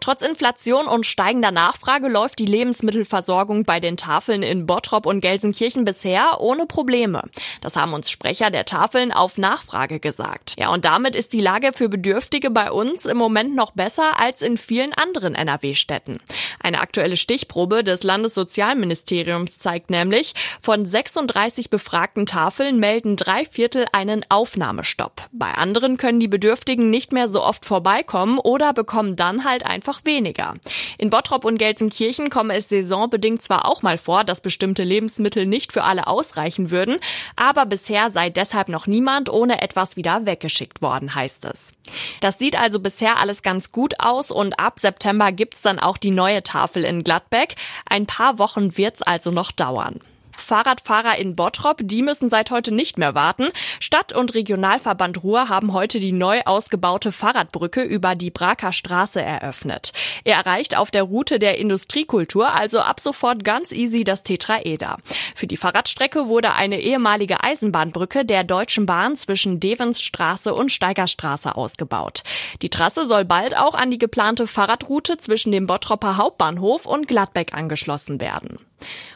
Trotz Inflation und steigender Nachfrage läuft die Lebensmittelversorgung bei den Tafeln in Bottrop und Gelsenkirchen bisher ohne Probleme. Das haben uns Sprecher der Tafeln auf Nachfrage gesagt. Ja, und damit ist die Lage für Bedürftige bei uns im Moment noch besser als in vielen anderen NRW-Städten. Eine aktuelle Stichprobe des Landessozialministeriums zeigt nämlich, von 36 befragten Tafeln melden drei Viertel einen Aufnahmestopp. Bei anderen können die Bedürftigen nicht mehr so oft vorbeikommen oder bekommen dann halt einfach einfach weniger. In Bottrop und Gelsenkirchen komme es saisonbedingt zwar auch mal vor, dass bestimmte Lebensmittel nicht für alle ausreichen würden, aber bisher sei deshalb noch niemand ohne etwas wieder weggeschickt worden, heißt es. Das sieht also bisher alles ganz gut aus und ab September gibt's dann auch die neue Tafel in Gladbeck. Ein paar Wochen wird's also noch dauern. Fahrradfahrer in Bottrop, die müssen seit heute nicht mehr warten. Stadt- und Regionalverband Ruhr haben heute die neu ausgebaute Fahrradbrücke über die Braker Straße eröffnet. Er erreicht auf der Route der Industriekultur also ab sofort ganz easy das Tetraeder. Für die Fahrradstrecke wurde eine ehemalige Eisenbahnbrücke der Deutschen Bahn zwischen Devensstraße und Steigerstraße ausgebaut. Die Trasse soll bald auch an die geplante Fahrradroute zwischen dem Bottropper Hauptbahnhof und Gladbeck angeschlossen werden.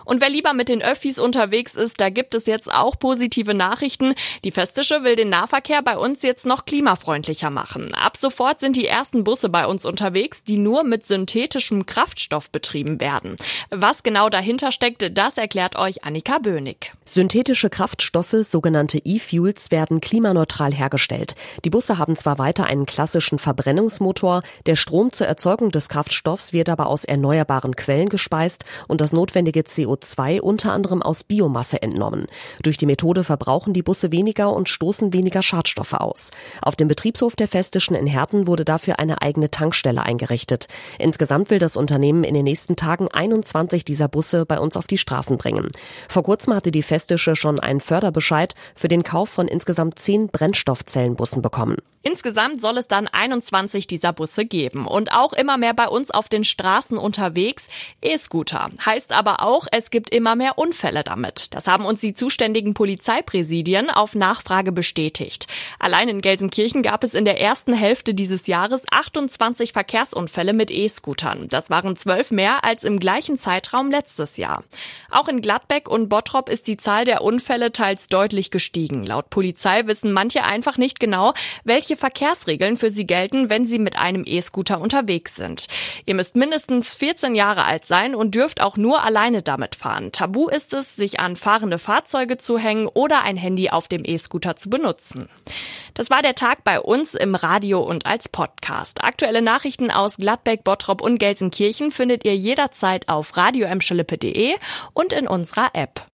Und wer lieber mit den Öffis unterwegs ist, da gibt es jetzt auch positive Nachrichten. Die Festische will den Nahverkehr bei uns jetzt noch klimafreundlicher machen. Ab sofort sind die ersten Busse bei uns unterwegs, die nur mit synthetischem Kraftstoff betrieben werden. Was genau dahinter steckt, das erklärt euch Annika Bönig. Synthetische Kraftstoffe, sogenannte E-Fuels, werden klimaneutral hergestellt. Die Busse haben zwar weiter einen klassischen Verbrennungsmotor, der Strom zur Erzeugung des Kraftstoffs wird aber aus erneuerbaren Quellen gespeist und das notwendige notwendige CO2 unter anderem aus Biomasse entnommen. Durch die Methode verbrauchen die Busse weniger und stoßen weniger Schadstoffe aus. Auf dem Betriebshof der Festischen in Herten wurde dafür eine eigene Tankstelle eingerichtet. Insgesamt will das Unternehmen in den nächsten Tagen 21 dieser Busse bei uns auf die Straßen bringen. Vor kurzem hatte die Festische schon einen Förderbescheid für den Kauf von insgesamt 10 Brennstoffzellenbussen bekommen. Insgesamt soll es dann 21 dieser Busse geben und auch immer mehr bei uns auf den Straßen unterwegs. E-Scooter heißt aber auch, es gibt immer mehr Unfälle damit. Das haben uns die zuständigen Polizeipräsidien auf Nachfrage bestätigt. Allein in Gelsenkirchen gab es in der ersten Hälfte dieses Jahres 28 Verkehrsunfälle mit E-Scootern. Das waren zwölf mehr als im gleichen Zeitraum letztes Jahr. Auch in Gladbeck und Bottrop ist die Zahl der Unfälle teils deutlich gestiegen. Laut Polizei wissen manche einfach nicht genau, welche Verkehrsregeln für sie gelten, wenn sie mit einem E-Scooter unterwegs sind. Ihr müsst mindestens 14 Jahre alt sein und dürft auch nur alleine damit fahren. Tabu ist es, sich an fahrende Fahrzeuge zu hängen oder ein Handy auf dem E-Scooter zu benutzen. Das war der Tag bei uns im Radio und als Podcast. Aktuelle Nachrichten aus Gladbeck, Bottrop und Gelsenkirchen findet ihr jederzeit auf radioemschalippe.de und in unserer App.